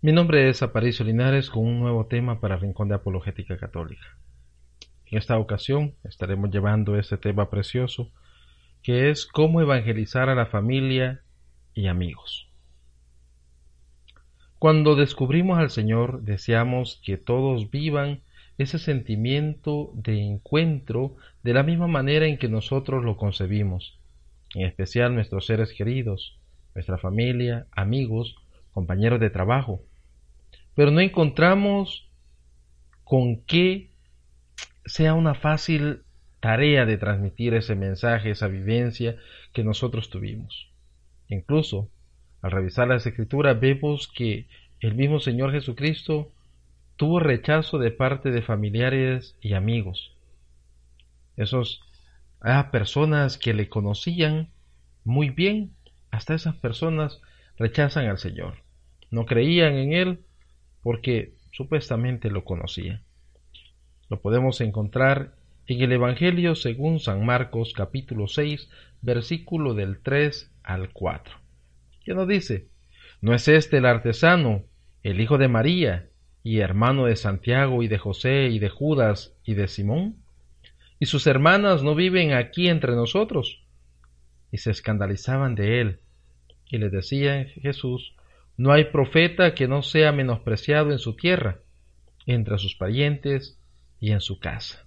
Mi nombre es Aparicio Linares con un nuevo tema para Rincón de Apologética Católica. En esta ocasión estaremos llevando este tema precioso que es cómo evangelizar a la familia y amigos. Cuando descubrimos al Señor deseamos que todos vivan ese sentimiento de encuentro de la misma manera en que nosotros lo concebimos, en especial nuestros seres queridos, nuestra familia, amigos, compañeros de trabajo. Pero no encontramos con qué sea una fácil tarea de transmitir ese mensaje, esa vivencia que nosotros tuvimos. Incluso, al revisar las escrituras, vemos que el mismo Señor Jesucristo tuvo rechazo de parte de familiares y amigos. Esos ah, personas que le conocían muy bien, hasta esas personas rechazan al Señor. No creían en Él porque supuestamente lo conocían. Lo podemos encontrar en el Evangelio según San Marcos capítulo 6 versículo del 3 al 4. ¿Qué nos dice? ¿No es este el artesano, el hijo de María, y hermano de Santiago y de José y de Judas y de Simón? ¿Y sus hermanas no viven aquí entre nosotros? Y se escandalizaban de él. Y le decía Jesús, no hay profeta que no sea menospreciado en su tierra, entre sus parientes y en su casa.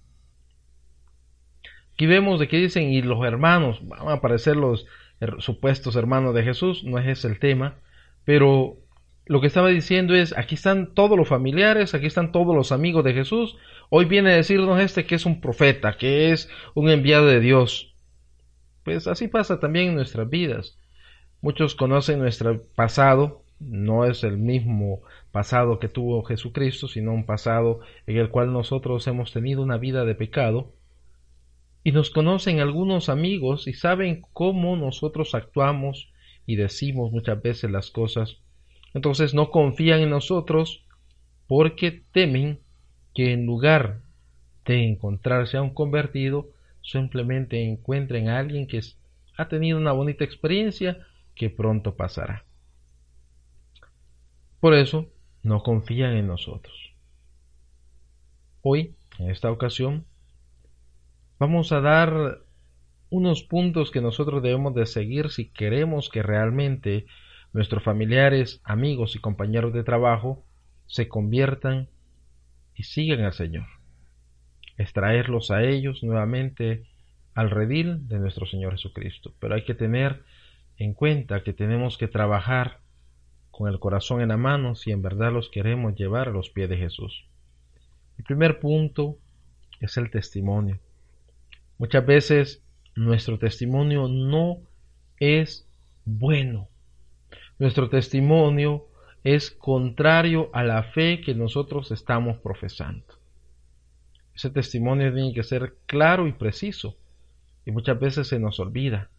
Aquí vemos de que dicen, y los hermanos, van a aparecer los supuestos hermanos de Jesús, no es ese el tema, pero lo que estaba diciendo es, aquí están todos los familiares, aquí están todos los amigos de Jesús. Hoy viene a decirnos este que es un profeta, que es un enviado de Dios. Pues así pasa también en nuestras vidas. Muchos conocen nuestro pasado, no es el mismo pasado que tuvo Jesucristo, sino un pasado en el cual nosotros hemos tenido una vida de pecado. Y nos conocen algunos amigos y saben cómo nosotros actuamos y decimos muchas veces las cosas entonces no confían en nosotros porque temen que en lugar de encontrarse a un convertido, simplemente encuentren a alguien que ha tenido una bonita experiencia que pronto pasará. Por eso no confían en nosotros. Hoy, en esta ocasión, vamos a dar unos puntos que nosotros debemos de seguir si queremos que realmente nuestros familiares, amigos y compañeros de trabajo se conviertan y sigan al Señor. Extraerlos a ellos nuevamente al redil de nuestro Señor Jesucristo. Pero hay que tener en cuenta que tenemos que trabajar con el corazón en la mano si en verdad los queremos llevar a los pies de Jesús. El primer punto es el testimonio. Muchas veces nuestro testimonio no es bueno nuestro testimonio es contrario a la fe que nosotros estamos profesando. Ese testimonio tiene que ser claro y preciso. Y muchas veces se nos olvida.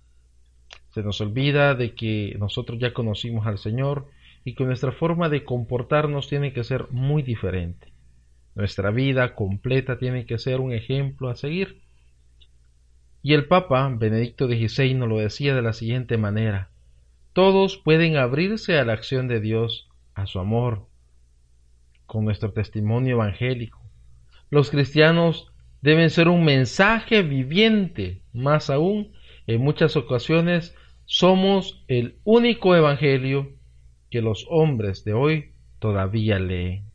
Se nos olvida de que nosotros ya conocimos al Señor y que nuestra forma de comportarnos tiene que ser muy diferente. Nuestra vida completa tiene que ser un ejemplo a seguir. Y el Papa Benedicto XVI nos lo decía de la siguiente manera todos pueden abrirse a la acción de Dios, a su amor, con nuestro testimonio evangélico. Los cristianos deben ser un mensaje viviente, más aún, en muchas ocasiones somos el único evangelio que los hombres de hoy todavía leen.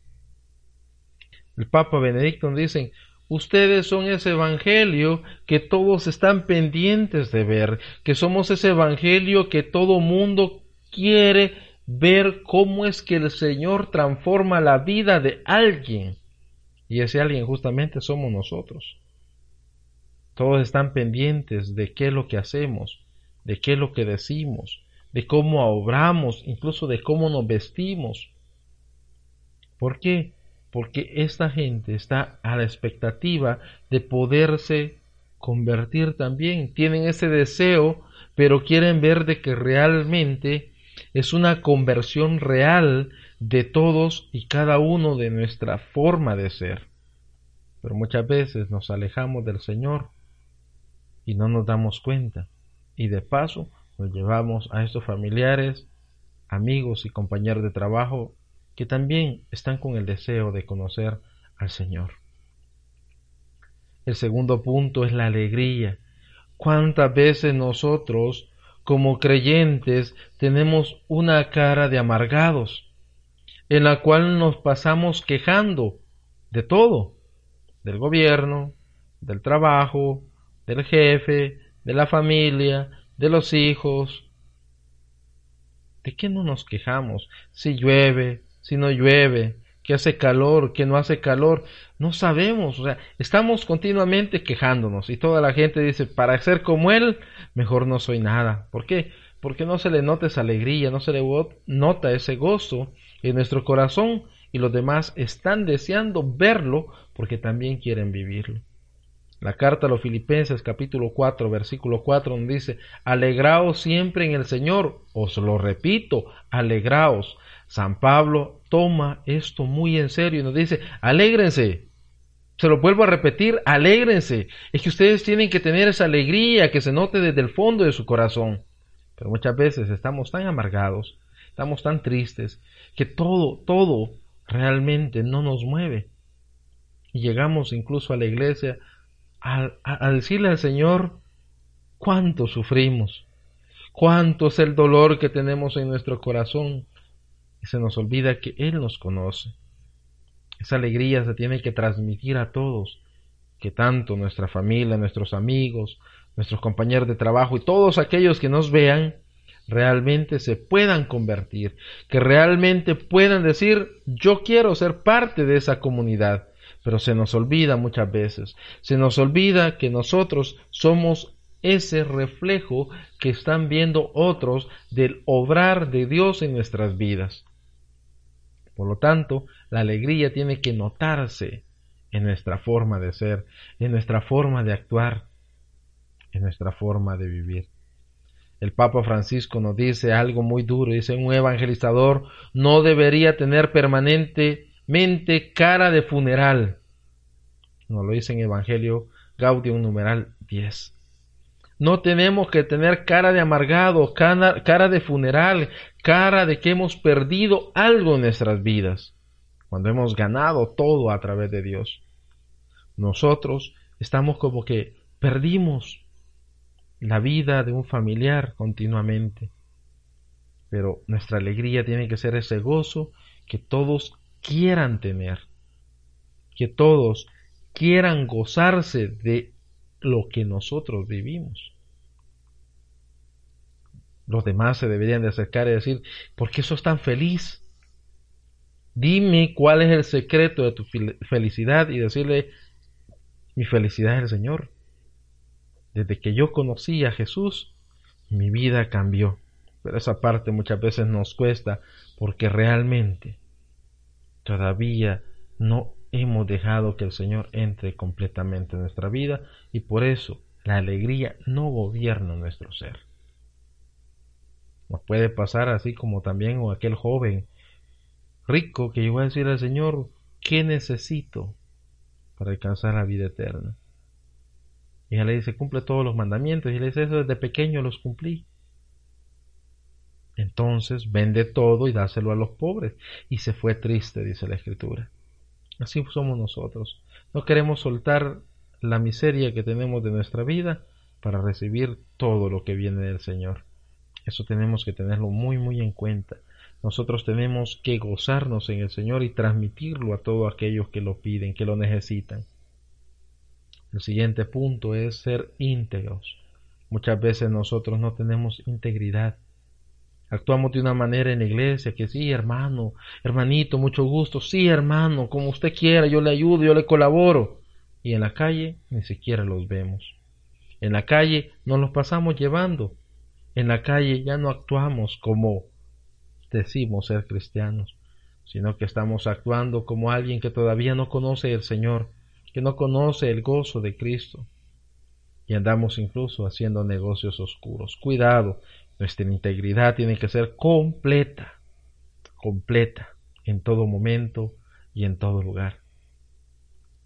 El Papa Benedicto dice, Ustedes son ese evangelio que todos están pendientes de ver, que somos ese evangelio que todo mundo quiere ver cómo es que el Señor transforma la vida de alguien. Y ese alguien justamente somos nosotros. Todos están pendientes de qué es lo que hacemos, de qué es lo que decimos, de cómo obramos, incluso de cómo nos vestimos. ¿Por qué? Porque esta gente está a la expectativa de poderse convertir también. Tienen ese deseo, pero quieren ver de que realmente es una conversión real de todos y cada uno de nuestra forma de ser. Pero muchas veces nos alejamos del Señor y no nos damos cuenta. Y de paso nos llevamos a estos familiares, amigos y compañeros de trabajo que también están con el deseo de conocer al Señor. El segundo punto es la alegría. ¿Cuántas veces nosotros, como creyentes, tenemos una cara de amargados, en la cual nos pasamos quejando de todo, del gobierno, del trabajo, del jefe, de la familia, de los hijos. ¿De qué no nos quejamos? Si llueve, si no llueve, que hace calor, que no hace calor, no sabemos, o sea, estamos continuamente quejándonos y toda la gente dice, para ser como él, mejor no soy nada. ¿Por qué? Porque no se le nota esa alegría, no se le nota ese gozo en nuestro corazón y los demás están deseando verlo porque también quieren vivirlo. La carta a los Filipenses capítulo 4 versículo 4 nos dice, alegraos siempre en el Señor, os lo repito, alegraos. San Pablo toma esto muy en serio y nos dice, alégrense. Se lo vuelvo a repetir, alégrense. Es que ustedes tienen que tener esa alegría que se note desde el fondo de su corazón. Pero muchas veces estamos tan amargados, estamos tan tristes, que todo, todo realmente no nos mueve. Y llegamos incluso a la iglesia a, decirle al Señor cuánto sufrimos, cuánto es el dolor que tenemos en nuestro corazón, se nos olvida que Él nos conoce. Esa alegría se tiene que transmitir a todos, que tanto nuestra familia, nuestros amigos, nuestros compañeros de trabajo y todos aquellos que nos vean realmente se puedan convertir, que realmente puedan decir yo quiero ser parte de esa comunidad, pero se nos olvida muchas veces, se nos olvida que nosotros somos ese reflejo que están viendo otros del obrar de Dios en nuestras vidas. Por lo tanto, la alegría tiene que notarse en nuestra forma de ser, en nuestra forma de actuar, en nuestra forma de vivir. El Papa Francisco nos dice algo muy duro, dice un evangelizador no debería tener permanente mente cara de funeral. Nos lo dice en Evangelio Gaudium numeral 10. No tenemos que tener cara de amargado, cara, de funeral, cara de que hemos perdido algo en nuestras vidas, cuando hemos ganado todo a través de Dios. Nosotros estamos como que perdimos la vida de un familiar continuamente. Pero nuestra alegría tiene que ser ese gozo que todos quieran tener, que todos quieran gozarse de lo que nosotros vivimos. Los demás se deberían de acercar y decir, ¿por qué sos tan feliz? Dime cuál es el secreto de tu felicidad y decirle, mi felicidad es el Señor. Desde que yo conocí a Jesús, mi vida cambió. Pero esa parte muchas veces nos cuesta porque realmente todavía no hemos dejado que el Señor entre completamente en nuestra vida y por eso la alegría no gobierna nuestro ser. Nos puede pasar así como también o aquel joven rico que llegó a decir al Señor, ¿qué necesito para alcanzar la vida eterna? Y ella le dice, cumple todos los mandamientos. Y le dice, eso desde pequeño los cumplí. Entonces vende todo y dáselo a los pobres. Y se fue triste, dice la Escritura. Así somos nosotros. No queremos soltar la miseria que tenemos de nuestra vida para recibir todo lo que viene del Señor. Eso tenemos que tenerlo muy muy en cuenta. Nosotros tenemos que gozarnos en el Señor y transmitirlo a todos aquellos que lo piden, que lo necesitan. El siguiente punto es ser íntegros. Muchas veces nosotros no tenemos integridad. Actuamos de una manera en la iglesia que sí, hermano, hermanito, mucho gusto, sí, hermano, como usted quiera, yo le ayudo, yo le colaboro. Y en la calle ni siquiera los vemos. En la calle nos los pasamos llevando. En la calle ya no actuamos como decimos ser cristianos, sino que estamos actuando como alguien que todavía no conoce el Señor, que no conoce el gozo de Cristo. Y andamos incluso haciendo negocios oscuros. Cuidado, nuestra integridad tiene que ser completa, completa, en todo momento y en todo lugar.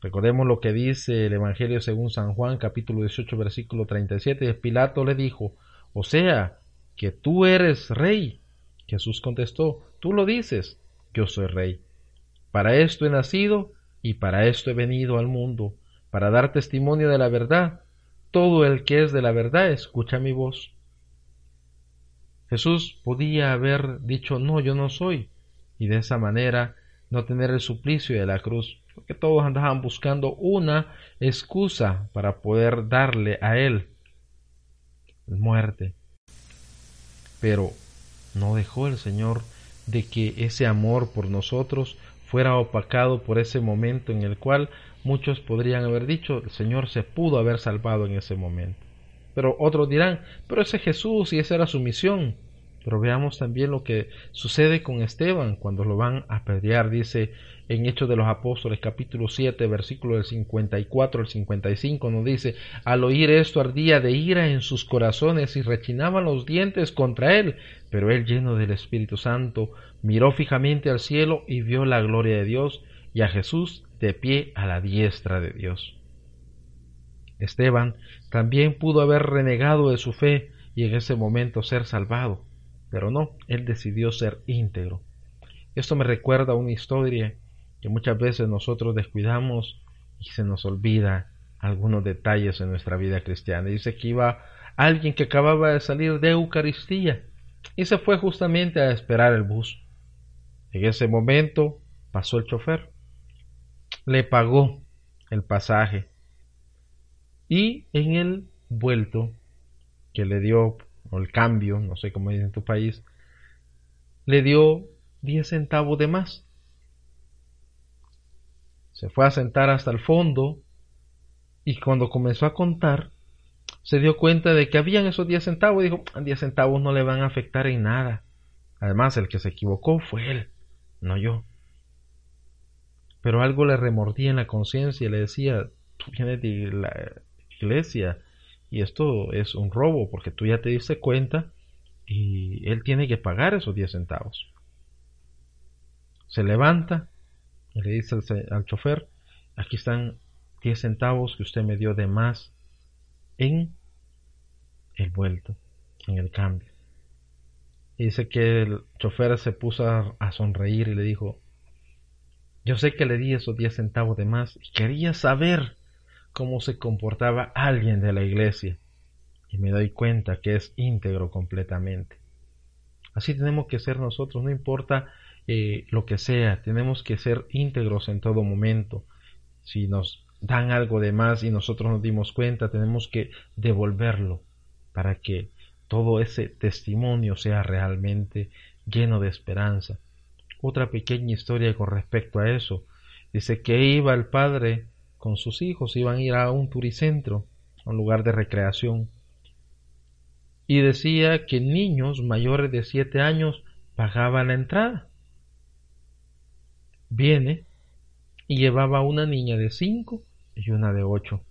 Recordemos lo que dice el Evangelio según San Juan capítulo 18 versículo 37. Pilato le dijo, o sea, que tú eres rey. Jesús contestó, tú lo dices, yo soy rey. Para esto he nacido y para esto he venido al mundo, para dar testimonio de la verdad. Todo el que es de la verdad escucha mi voz. Jesús podía haber dicho no, yo no soy, y de esa manera no tener el suplicio de la cruz, porque todos andaban buscando una excusa para poder darle a él muerte. Pero no dejó el Señor de que ese amor por nosotros fuera opacado por ese momento en el cual muchos podrían haber dicho el Señor se pudo haber salvado en ese momento. Pero otros dirán, pero ese Jesús y esa era su misión. Pero veamos también lo que sucede con Esteban cuando lo van a apedrear. Dice en Hechos de los Apóstoles capítulo 7 versículo del 54 al 55 nos dice, al oír esto ardía de ira en sus corazones y rechinaban los dientes contra él, pero él lleno del Espíritu Santo miró fijamente al cielo y vio la gloria de Dios y a Jesús de pie a la diestra de Dios. Esteban también pudo haber renegado de su fe y en ese momento ser salvado, pero no, él decidió ser íntegro. Esto me recuerda una historia que muchas veces nosotros descuidamos y se nos olvida algunos detalles en nuestra vida cristiana. Dice que iba alguien que acababa de salir de Eucaristía y se fue justamente a esperar el bus. En ese momento pasó el chofer, le pagó el pasaje y en el vuelto que le dio, o el cambio, no sé cómo dice en tu país, le dio 10 centavos de más. Se fue a sentar hasta el fondo y cuando comenzó a contar, se dio cuenta de que habían esos 10 centavos y dijo, 10 centavos no le van a afectar en nada. Además, el que se equivocó fue él, no yo. Pero algo le remordía en la conciencia y le decía, tú vienes de la iglesia y esto es un robo porque tú ya te diste cuenta y él tiene que pagar esos 10 centavos. Se levanta y le dice al, al chofer, aquí están 10 centavos que usted me dio de más en el vuelto, en el cambio. Y dice que el chofer se puso a, sonreír y le dijo, yo sé que le di esos 10 centavos de más y quería saber cómo se comportaba alguien de la iglesia. Y me doy cuenta que es íntegro completamente. Así tenemos que ser nosotros, no importa eh, lo que sea, tenemos que ser íntegros en todo momento. Si nos dan algo de más y nosotros nos dimos cuenta, tenemos que devolverlo para que todo ese testimonio sea realmente lleno de esperanza. Otra pequeña historia con respecto a eso. Dice que iba el padre con sus hijos, iban a ir a un turicentro, a un lugar de recreación. Y decía que niños mayores de siete años pagaban la entrada. Viene y llevaba una niña de cinco y una de ocho.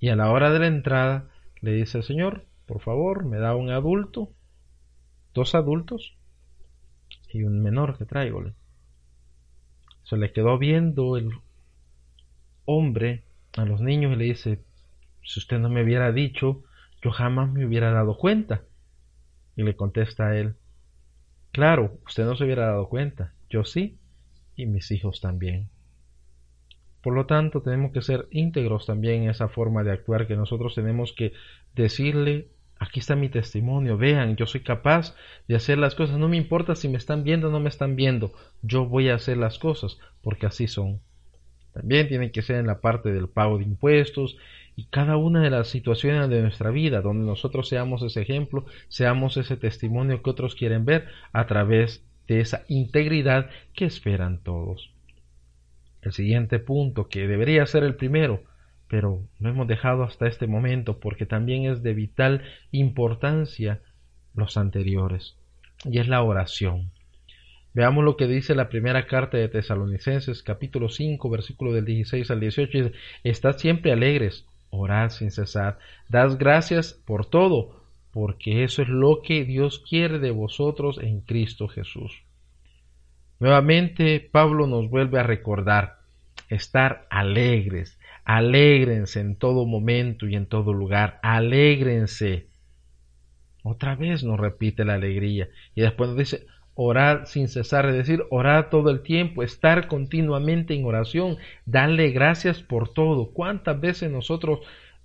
Y a la hora de la entrada le dice Señor, por favor, me da un adulto, dos adultos y un menor que traigo. Se le quedó viendo el hombre a los niños y le dice, si usted no me hubiera dicho, yo jamás me hubiera dado cuenta. Y le contesta a él, claro, usted no se hubiera dado cuenta, yo sí, y mis hijos también. Por lo tanto, tenemos que ser íntegros también en esa forma de actuar que nosotros tenemos que decirle, aquí está mi testimonio, vean, yo soy capaz de hacer las cosas, no me importa si me están viendo o no me están viendo, yo voy a hacer las cosas porque así son. También tiene que ser en la parte del pago de impuestos y cada una de las situaciones de nuestra vida donde nosotros seamos ese ejemplo, seamos ese testimonio que otros quieren ver a través de esa integridad que esperan todos. El siguiente punto, que debería ser el primero, pero lo hemos dejado hasta este momento porque también es de vital importancia los anteriores, y es la oración. Veamos lo que dice la primera carta de Tesalonicenses, capítulo 5, versículo del 16 al 18. Dice, Estad siempre alegres, orad sin cesar, dad gracias por todo, porque eso es lo que Dios quiere de vosotros en Cristo Jesús. Nuevamente Pablo nos vuelve a recordar estar alegres, alégrense en todo momento y en todo lugar, alégrense. Otra vez nos repite la alegría y después nos dice, orad sin cesar, es decir, orad todo el tiempo, estar continuamente en oración, darle gracias por todo. ¿Cuántas veces nosotros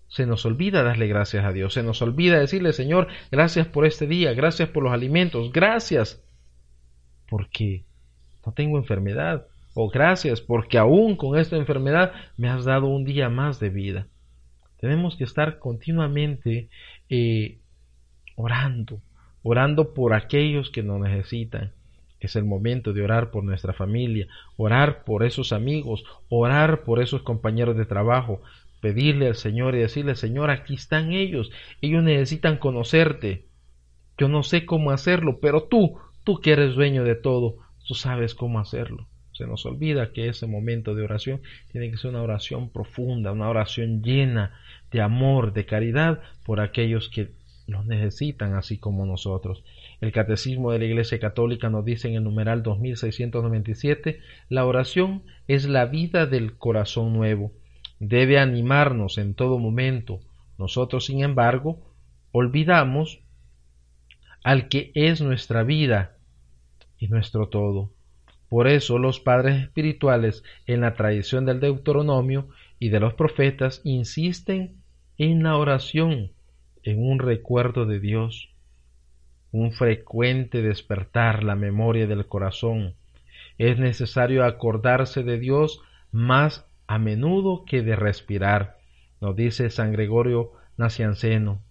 se nos olvida darle gracias a Dios? Se nos olvida decirle, Señor, gracias por este día, gracias por los alimentos, gracias porque no tengo enfermedad, o gracias porque aún con esta enfermedad me has dado un día más de vida. Tenemos que estar continuamente eh, orando, orando por aquellos que nos necesitan. Es el momento de orar por nuestra familia, orar por esos amigos, orar por esos compañeros de trabajo, pedirle al Señor y decirle, Señor, aquí están ellos, ellos necesitan conocerte. Yo no sé cómo hacerlo, pero tú, tú que eres dueño de todo, tú sabes cómo hacerlo. Se nos olvida que ese momento de oración tiene que ser una oración profunda, una oración llena de amor, de caridad por aquellos que los necesitan así como nosotros. El Catecismo de la Iglesia Católica nos dice en el numeral 2697, la oración es la vida del corazón nuevo. Debe animarnos en todo momento. Nosotros, sin embargo, olvidamos al que es nuestra vida y nuestro todo. Por eso los padres espirituales en la tradición del Deuteronomio y de los profetas insisten en la oración en un recuerdo de Dios, un frecuente despertar la memoria del corazón. Es necesario acordarse de Dios más a menudo que de respirar, nos dice San Gregorio Nacianceno.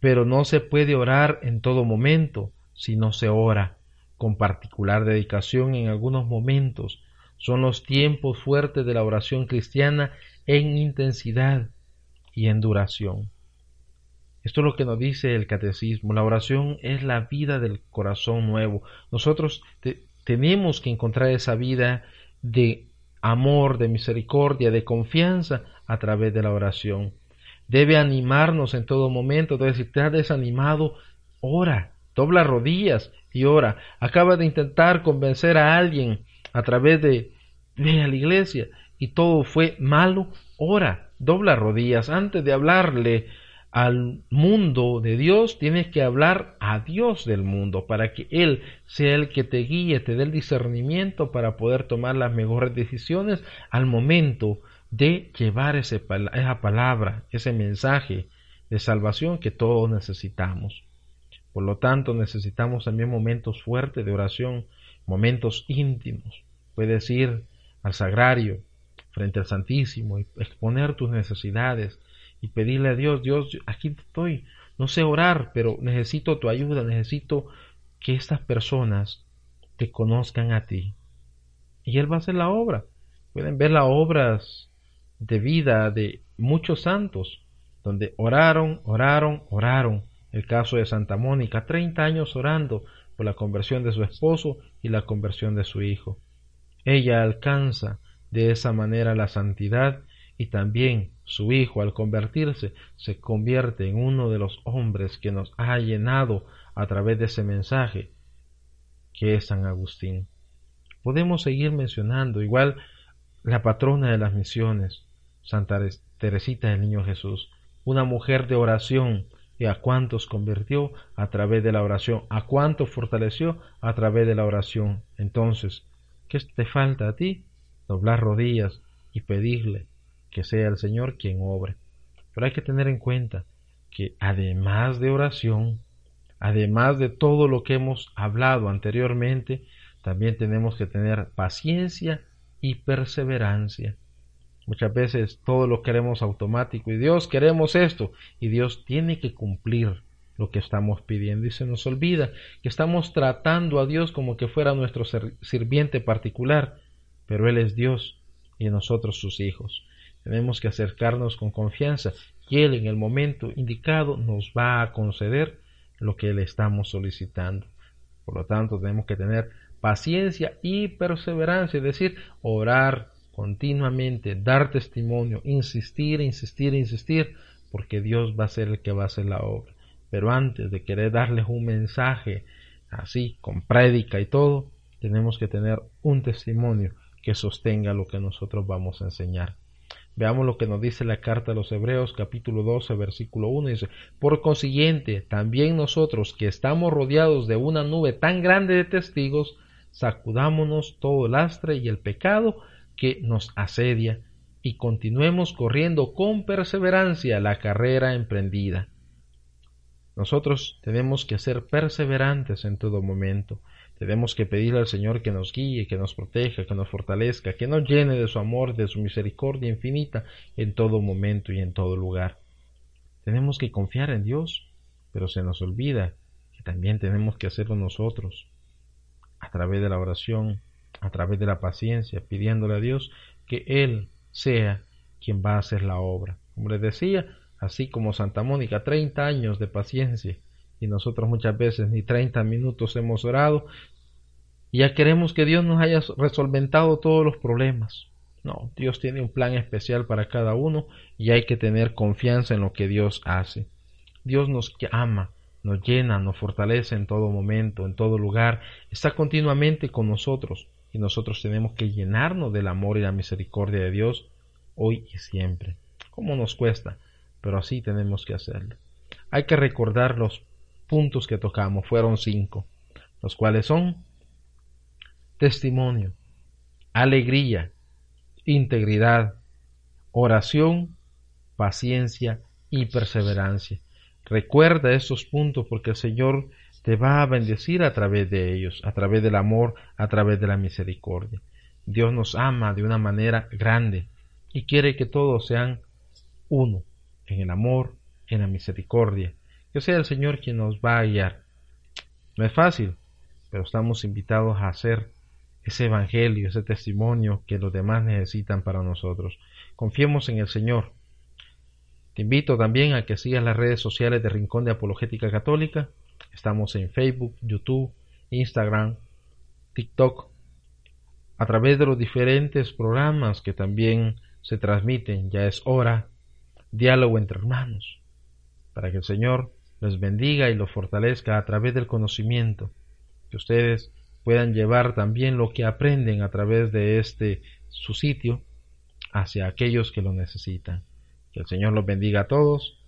Pero no se puede orar en todo momento si no se ora con particular dedicación en algunos momentos. Son los tiempos fuertes de la oración cristiana en intensidad y en duración. Esto es lo que nos dice el catecismo. La oración es la vida del corazón nuevo. Nosotros tenemos que encontrar esa vida de amor, de misericordia, de confianza a través de la oración. Debe animarnos en todo momento. Entonces, si estás desanimado, ora, dobla rodillas y ora. Acaba de intentar convencer a alguien a través de ve a la iglesia y todo fue malo, ora, dobla rodillas antes de hablarle al mundo de Dios, tienes que hablar a Dios del mundo para que Él sea el que te guíe, te dé el discernimiento para poder tomar las mejores decisiones al momento de llevar esa palabra, ese mensaje de salvación que todos necesitamos. Por lo tanto, necesitamos también momentos fuertes de oración, momentos íntimos. Puedes ir al sagrario, frente al Santísimo, y exponer tus necesidades, y pedirle a Dios, Dios, aquí estoy, no sé orar, pero necesito tu ayuda, necesito que estas personas te conozcan a ti. Y Él va a hacer la obra. Pueden ver las obras de vida de muchos santos, donde oraron, oraron, oraron. El caso de Santa Mónica, 30 años orando por la conversión de su esposo y la conversión de su hijo. Ella alcanza de esa manera la santidad y también su hijo al convertirse se convierte en uno de los hombres que nos ha llenado a través de ese mensaje que es San Agustín. Podemos seguir mencionando igual la patrona de las misiones, Santa Teresita del Niño Jesús, una mujer de oración y a cuántos convirtió a través de la oración, a cuántos fortaleció a través de la oración. Entonces, ¿qué te falta a ti? Doblar rodillas y pedirle que sea el Señor quien obre. Pero hay que tener en cuenta que además de oración, además de todo lo que hemos hablado anteriormente, también tenemos que tener paciencia y perseverancia. Muchas veces todo lo queremos automático y Dios queremos esto y Dios tiene que cumplir lo que estamos pidiendo y se nos olvida que estamos tratando a Dios como que fuera nuestro sirviente particular, pero Él es Dios y nosotros sus hijos. Tenemos que acercarnos con confianza y Él en el momento indicado nos va a conceder lo que le estamos solicitando. Por lo tanto, tenemos que tener paciencia y perseverancia, es decir, orar continuamente, dar testimonio, insistir, insistir, insistir, porque Dios va a ser el que va a hacer la obra. Pero antes de querer darles un mensaje así, con prédica y todo, tenemos que tener un testimonio que sostenga lo que nosotros vamos a enseñar. Veamos lo que nos dice la carta a los Hebreos capítulo 12 versículo 1 dice, por consiguiente, también nosotros que estamos rodeados de una nube tan grande de testigos, sacudámonos todo lastre y el pecado que nos asedia y continuemos corriendo con perseverancia la carrera emprendida. Nosotros tenemos que ser perseverantes en todo momento. Tenemos que pedirle al Señor que nos guíe, que nos proteja, que nos fortalezca, que nos llene de su amor, de su misericordia infinita en todo momento y en todo lugar. Tenemos que confiar en Dios, pero se nos olvida que también tenemos que hacerlo nosotros, a través de la oración, a través de la paciencia, pidiéndole a Dios que Él sea quien va a hacer la obra. Como les decía, así como Santa Mónica, 30 años de paciencia y nosotros muchas veces ni 30 minutos hemos orado, y ya queremos que Dios nos haya resolventado todos los problemas. No, Dios tiene un plan especial para cada uno y hay que tener confianza en lo que Dios hace. Dios nos ama, nos llena, nos fortalece en todo momento, en todo lugar, está continuamente con nosotros y nosotros tenemos que llenarnos del amor y la misericordia de Dios hoy y siempre. ¿Cómo nos cuesta? Pero así tenemos que hacerlo. Hay que recordar los puntos que tocamos, fueron cinco, los cuales son testimonio, alegría, integridad, oración, paciencia y perseverancia. Recuerda estos puntos porque el Señor te va a bendecir a través de ellos, a través del amor, a través de la misericordia. Dios nos ama de una manera grande y quiere que todos sean uno, en el amor, en la misericordia. Que sea el Señor quien nos va a guiar. No es fácil, pero estamos invitados a hacer ese evangelio, ese testimonio que los demás necesitan para nosotros. Confiemos en el Señor. Te invito también a que sigas las redes sociales de Rincón de Apologética Católica. Estamos en Facebook, YouTube, Instagram, TikTok, a través de los diferentes programas que también se transmiten. Ya es hora, diálogo entre hermanos, para que el Señor les bendiga y los fortalezca a través del conocimiento, que ustedes puedan llevar también lo que aprenden a través de este su sitio hacia aquellos que lo necesitan. Que el Señor los bendiga a todos.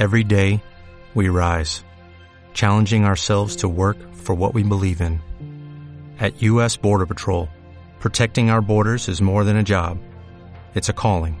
Every day, we rise, challenging ourselves to work for what we believe in. At U.S. Border Patrol, protecting our borders is more than a job, it's a calling